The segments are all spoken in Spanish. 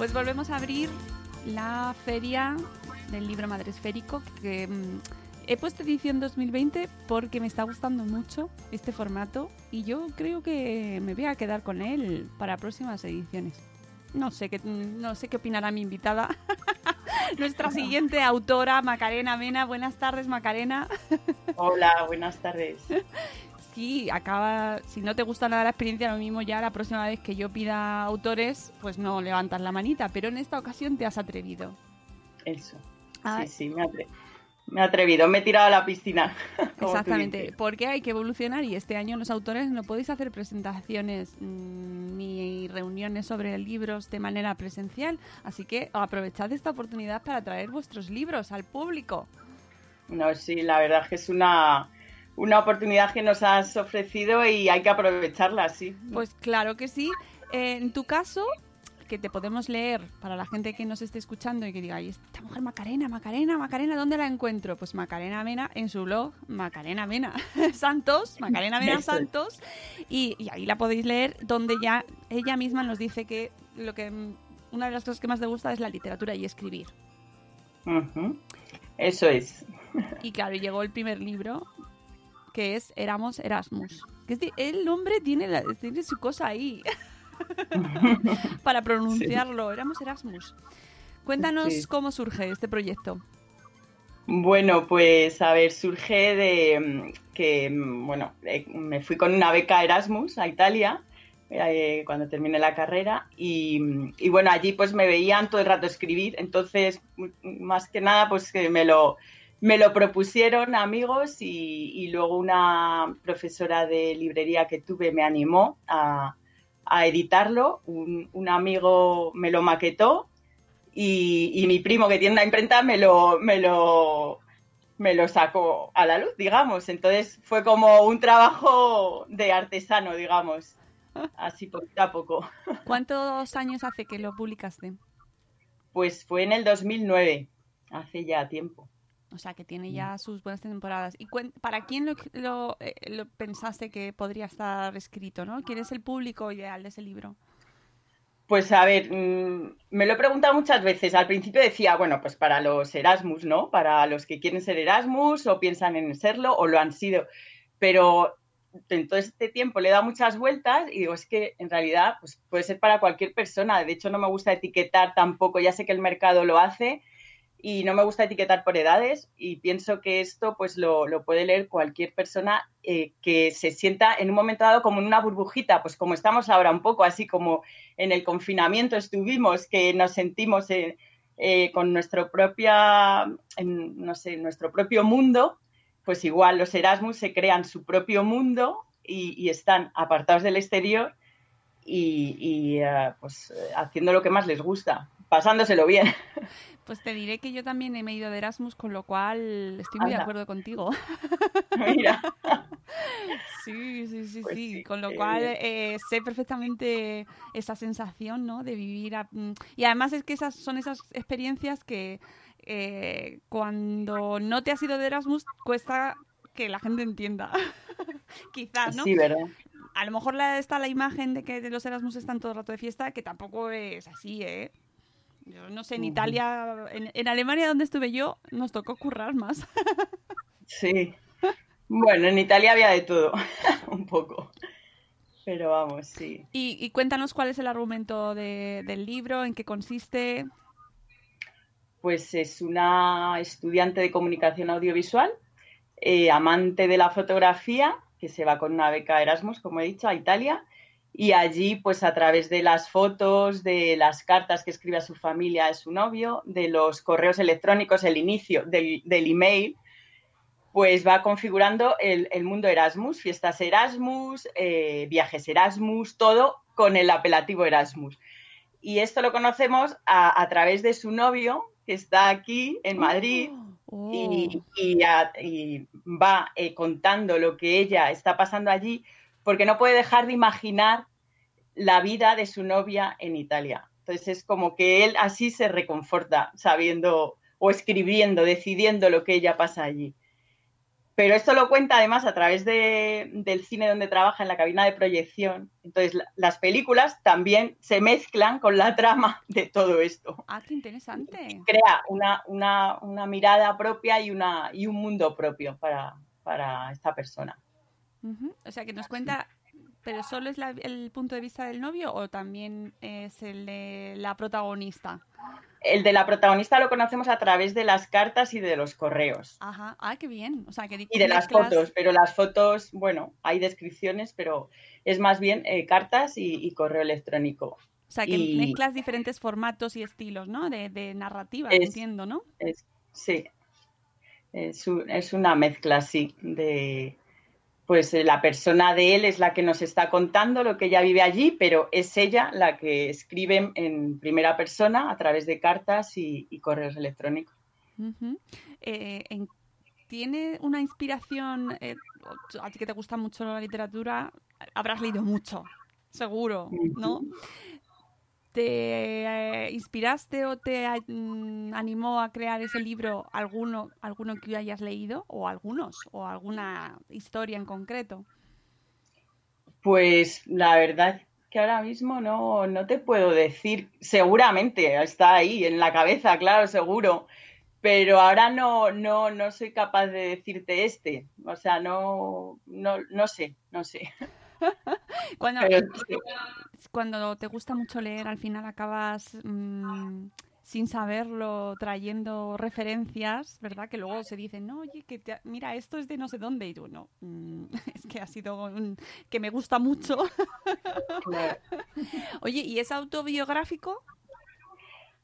Pues volvemos a abrir la feria del libro madresférico que mm, he puesto edición 2020 porque me está gustando mucho este formato y yo creo que me voy a quedar con él para próximas ediciones. No sé qué, no sé qué opinará mi invitada. Nuestra siguiente autora, Macarena Mena. Buenas tardes, Macarena. Hola, buenas tardes. Sí, acaba. Si no te gusta nada la experiencia, lo mismo ya la próxima vez que yo pida autores, pues no levantas la manita. Pero en esta ocasión te has atrevido. Eso. Sí, sí, me, atre- me he atrevido, me he tirado a la piscina. Exactamente, porque hay que evolucionar y este año los autores no podéis hacer presentaciones mm, ni reuniones sobre libros de manera presencial, así que aprovechad esta oportunidad para traer vuestros libros al público. No, sí, la verdad es que es una, una oportunidad que nos has ofrecido y hay que aprovecharla, sí. Pues claro que sí. Eh, en tu caso, que te podemos leer para la gente que nos esté escuchando y que diga, "Ay, esta mujer Macarena, Macarena, Macarena, ¿dónde la encuentro? Pues Macarena Mena en su blog, Macarena Mena Santos, Macarena Mena. Santos, y, y ahí la podéis leer donde ya ella misma nos dice que lo que una de las cosas que más le gusta es la literatura y escribir. Eso es. Y claro, llegó el primer libro, que es Éramos Erasmus. Que es el nombre tiene, la- tiene su cosa ahí para pronunciarlo. Éramos Erasmus. Cuéntanos Sí. cómo surge este proyecto. Bueno, pues a ver, surge de mm, que, mm, bueno, eh, me fui con una beca Erasmus a Italia eh, cuando terminé la carrera y, mm, y bueno, allí pues me veían todo el rato escribir, entonces más que nada pues que me lo, me lo propusieron amigos y, y luego una profesora de librería que tuve me animó a, a editarlo, un, un amigo me lo maquetó y, y mi primo que tiene una imprenta me lo, me lo me lo sacó a la luz, digamos. Entonces fue como un trabajo de artesano, digamos. Así poquito a poco. ¿Cuántos años hace que lo publicaste? Pues fue en el 2009, hace ya tiempo. O sea, que tiene ya sus buenas temporadas. ¿Y para quién lo, lo, eh, lo pensaste que podría estar escrito, no? ¿Quién es el público ideal de ese libro? Pues a ver, mm, me lo he preguntado muchas veces. Al principio decía, bueno, pues para los Erasmus, ¿no? Para los que quieren ser Erasmus o piensan en serlo o lo han sido. Pero en todo este tiempo le he dado muchas vueltas y digo, es que en realidad pues, puede ser para cualquier persona. De hecho, no me gusta etiquetar tampoco, ya sé que el mercado lo hace y no me gusta etiquetar por edades y pienso que esto pues lo, lo puede leer cualquier persona eh, que se sienta en un momento dado como en una burbujita, pues como estamos ahora un poco, así como en el confinamiento estuvimos, que nos sentimos eh, eh, con nuestro propia, no sé, nuestro propio mundo, pues igual los Erasmus se crean su propio mundo y, están apartados del exterior y, pues haciendo lo que más les gusta, pasándoselo bien. Pues te diré que yo también he ido de Erasmus, con lo cual estoy muy de acuerdo contigo. Mira, Sí, sí, sí, Pues sí. sí, Con lo qué cual eh, sé perfectamente esa sensación, ¿no? De vivir. a- mm, Y además es que esas son esas experiencias que eh, cuando no te has ido de Erasmus cuesta que la gente entienda. Quizás, ¿no? sí, ¿verdad? A lo mejor la, está la imagen de que de los Erasmus están todo el rato de fiesta, que tampoco es así, ¿eh? Yo no sé, en Italia, en, en Alemania donde estuve yo, nos tocó currar más. Sí. Bueno, en Italia había de todo, un poco. Pero vamos, sí. Y, y cuéntanos cuál es el argumento de- del libro, en qué consiste. Pues es una estudiante de comunicación audiovisual, eh, amante de la fotografía, que se va con una beca Erasmus, como he dicho, a Italia. Y allí, pues a través de las fotos, de las cartas que escribe a su familia, a su novio, de los correos electrónicos, el inicio del, del email, pues va configurando el, el mundo Erasmus, fiestas Erasmus, eh, viajes Erasmus, todo con el apelativo Erasmus. Y esto lo conocemos a, a través de su novio, que está aquí en Madrid, Oh. y, y a- y va eh, contando lo que ella está pasando allí, porque no puede dejar de imaginar la vida de su novia en Italia. Entonces es como que él así se reconforta, sabiendo o escribiendo, decidiendo lo que ella pasa allí. Pero esto lo cuenta además a través de- del cine donde trabaja en la cabina de proyección. Entonces la- las películas también se mezclan con la trama de todo esto Ah, qué interesante. crea una, una, una mirada propia y, una, y un mundo propio para, para esta persona. O sea, que nos cuenta, pero solo es la- el punto de vista del novio o también es el de la protagonista. El de la protagonista lo conocemos a través de las cartas y de los correos Ajá, ah, qué bien. O sea, que y de las fotos, pero las fotos, bueno, hay descripciones, pero es más bien eh, cartas y, y correo electrónico. O sea, que y- mezclas diferentes formatos y estilos, ¿no? De, de narrativa, Es- entiendo, ¿no? Es, sí, es, un- es una mezcla, sí, de... Pues eh, la persona de él es la que nos está contando lo que ella vive allí, pero es ella la que escribe en- primera persona a través de cartas y, y correos electrónicos. Eh, en- ¿Tiene una inspiración, eh, a ti que te gusta mucho la literatura, habrás leído mucho, seguro, ¿no? ¿Te eh, inspiraste o te mm, animó a crear ese libro alguno, alguno que hayas leído o algunos o alguna historia en concreto? Pues la verdad que ahora mismo no, no te puedo decir, seguramente está ahí en la cabeza, claro, seguro, pero ahora no, no, no soy capaz de decirte este, o sea, no, no, no sé, no sé. Cuando, Pero sí. Cuando te gusta mucho leer, al final acabas mm, sin saberlo trayendo referencias, ¿verdad? Que luego se dicen, no, oye, que te- mira, esto es de no sé dónde. Y tú, no, mm, es que ha sido un- que me gusta mucho. Oye, ¿y es autobiográfico?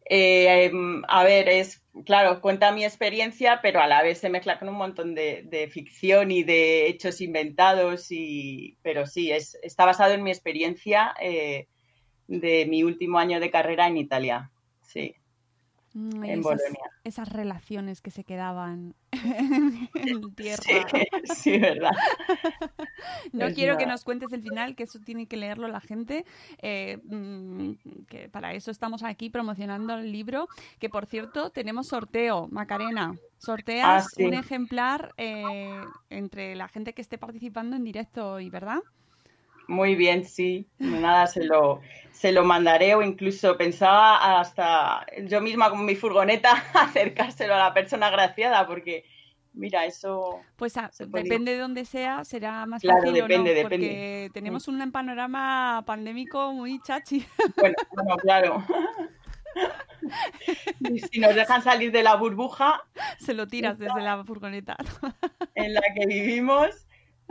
Eh, em, a ver, es claro, cuenta mi experiencia, pero a la vez se mezcla con un montón de, de ficción y de hechos inventados. Y, pero sí, es, está basado en mi experiencia eh, de mi último año de carrera en Italia. Sí, Mm, en esas, Bolonia. esas relaciones que se quedaban en tierra. Sí, sí, verdad. No Es quiero que nos cuentes el final, que eso tiene que leerlo la gente, eh, mm, que para eso estamos aquí promocionando el libro, que por cierto tenemos sorteo, Macarena. Sorteas Ah, sí. un ejemplar eh, entre la gente que esté participando en directo hoy, ¿verdad? Muy bien, sí. Nada, se lo, se lo mandaré o incluso pensaba hasta yo misma con mi furgoneta acercárselo a la persona agraciada porque, mira, eso... Pues a- depende de dónde sea, será más Claro, fácil o depende. porque tenemos un panorama pandémico muy chachi. Bueno, bueno, claro. Y si nos dejan salir de la burbuja Se lo tiras desde la furgoneta. en la que vivimos,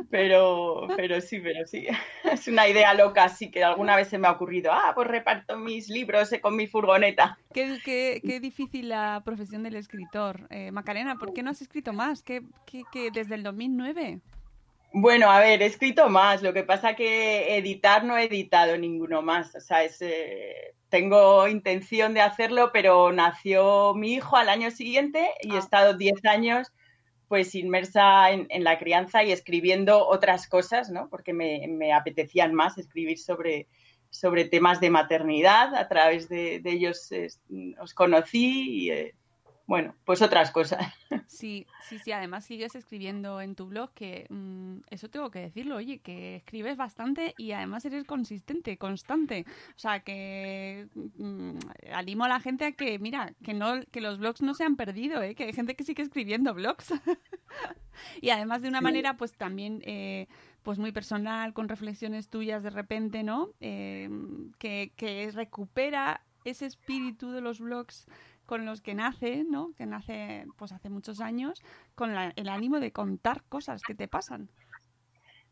pero, pero sí, pero sí. Es una idea loca, sí, que alguna vez se me ha ocurrido, ah, pues reparto mis libros eh, con mi furgoneta. Qué, qué- qué difícil la profesión del escritor. Eh, Macarena, ¿por qué no has escrito más? ¿Qué, qué- desde el 2009? Bueno, a ver, he escrito más, lo que pasa que editar no he editado ninguno más, o sea, es, eh, tengo intención de hacerlo, pero nació mi hijo al año siguiente y he Ah. estado 10 años pues inmersa en, en la crianza y escribiendo otras cosas, ¿no? Porque me, apetecían más escribir sobre, sobre temas de maternidad, a través de, ellos os conocí y, eh, bueno, pues otras cosas. Sí, sí, sí. Además sigues escribiendo en tu blog que mm, eso tengo que decirlo, oye, que escribes bastante y además eres consistente, constante. O sea, que mm, animo a la gente a que, mira, que no, que los blogs no se han perdido, ¿eh? que hay gente que sigue escribiendo blogs. y además de una manera, pues también, eh, pues muy personal, con reflexiones tuyas de repente, ¿no? Eh, que, que recupera ese espíritu de los blogs con los que nace, ¿no? Que nace pues hace muchos años, con el ánimo de contar cosas que te pasan.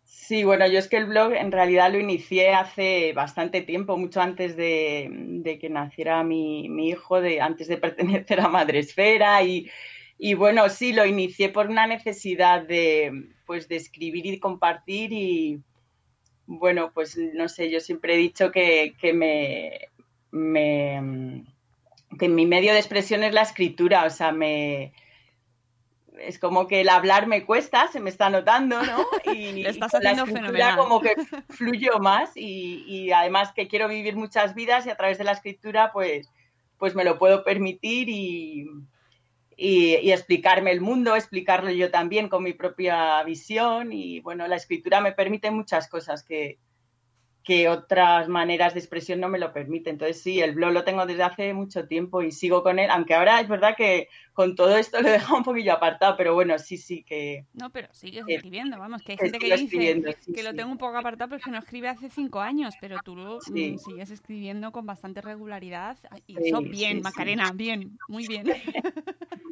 Sí, bueno, yo es que el blog en realidad lo inicié hace bastante tiempo, mucho antes de, que naciera mi, hijo, de, antes de pertenecer a Madresfera y, y bueno, sí, lo inicié por una necesidad de, pues, de escribir y compartir y bueno, pues no sé, yo siempre he dicho que, que me, me que mi medio de expresión es la escritura, o sea, me es como que el hablar me cuesta, se me está notando, ¿no? Y, estás la escritura como que fluyo más y, además que quiero vivir muchas vidas y a través de la escritura pues, pues me lo puedo permitir y, y, explicarme el mundo, explicarlo yo también con mi propia visión y bueno, la escritura me permite muchas cosas que, que otras maneras de expresión no me lo permiten. Entonces sí, el blog lo tengo desde hace mucho tiempo y sigo con él, aunque ahora es verdad que con todo esto lo he dejado un poquillo apartado, pero bueno, sí, sí que... No, pero sigues escribiendo, vamos, que hay gente que dice que lo tengo un poco apartado porque no escribe hace cinco años, pero tú mm, sigues escribiendo con bastante regularidad y eso bien, Macarena, bien, muy bien.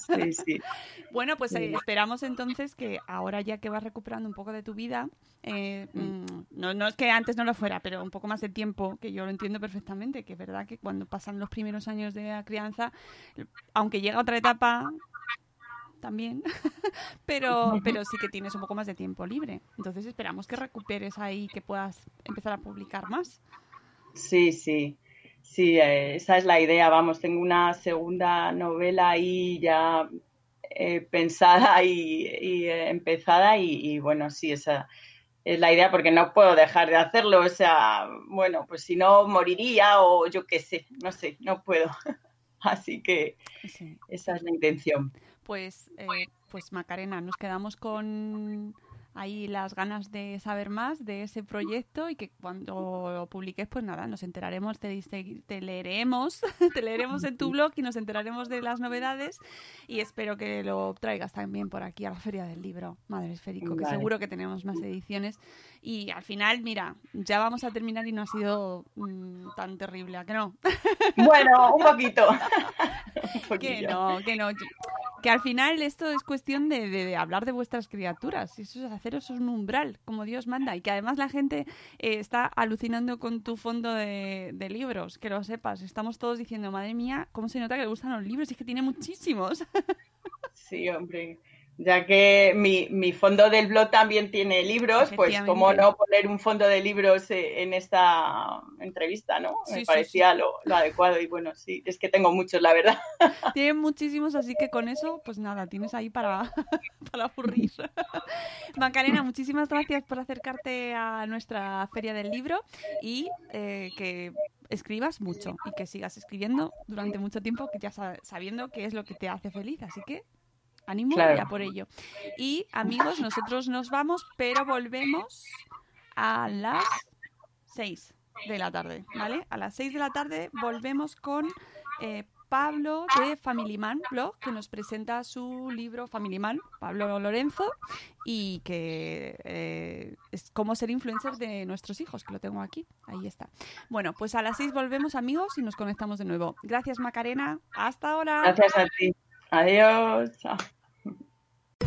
Sí, sí. Bueno, pues eh, esperamos entonces que ahora ya que vas recuperando un poco de tu vida, eh, mm. Mm, no, no, es que antes no lo fuera, pero un poco más de tiempo, que yo lo entiendo perfectamente, que es verdad que cuando pasan los primeros años de la crianza, aunque llega otra etapa también, pero, pero sí que tienes un poco más de tiempo libre. Entonces esperamos que recuperes ahí, que puedas empezar a publicar más. Sí, sí. Sí, eh, esa es la idea. Vamos, tengo una segunda novela ahí ya eh, pensada y, eh, empezada y, bueno, sí, esa es la idea porque no puedo dejar de hacerlo. O sea, bueno, pues si no moriría o yo qué sé, no sé, no puedo. Así que esa es la intención. Pues, pues Macarena, nos quedamos con ahí las ganas de saber más de ese proyecto y que cuando lo publiques, pues nada, nos enteraremos, te, te, leeremos, te leeremos en tu blog y nos enteraremos de las novedades y espero que lo traigas también por aquí a la Feria del Libro, Madre Esférico, que seguro que tenemos más ediciones y al final, mira, ya vamos a terminar y no ha sido mm, tan terrible, ¿a que no? Bueno, un poquito. que no, que no. Que al final esto es cuestión de, hablar de vuestras criaturas. Eso es haceros un umbral, como Dios manda. Y que además la gente eh, está alucinando con tu fondo de, de, libros, que lo sepas. Estamos todos diciendo, madre mía, ¿cómo se nota que le gustan los libros? Y es que tiene muchísimos. Sí, hombre ya que mi, mi, fondo del blog también tiene libros, pues cómo no poner un fondo de libros eh, en esta entrevista, ¿no? Me parecía Lo, adecuado y bueno, sí, es que tengo muchos, la verdad. Tienen muchísimos, así que con eso, pues nada, tienes ahí para, para aburrir. Macarena, muchísimas gracias por acercarte a nuestra feria del libro y eh, que escribas mucho y que sigas escribiendo durante mucho tiempo, que ya sabiendo qué es lo que te hace feliz, así que Ánimo ya por ello. Y amigos, nosotros nos vamos, pero volvemos a las 6 de la tarde, ¿vale? A las 6 de la tarde volvemos con eh, Pablo de Family Man Blog, que nos presenta su libro Family Man, Pablo Lorenzo, y que eh, es cómo ser influencer de nuestros hijos, que lo tengo aquí. Ahí está. Bueno, pues a las 6 volvemos, amigos, y nos conectamos de nuevo. Gracias, Macarena. Hasta ahora. Gracias a ti. Adiós.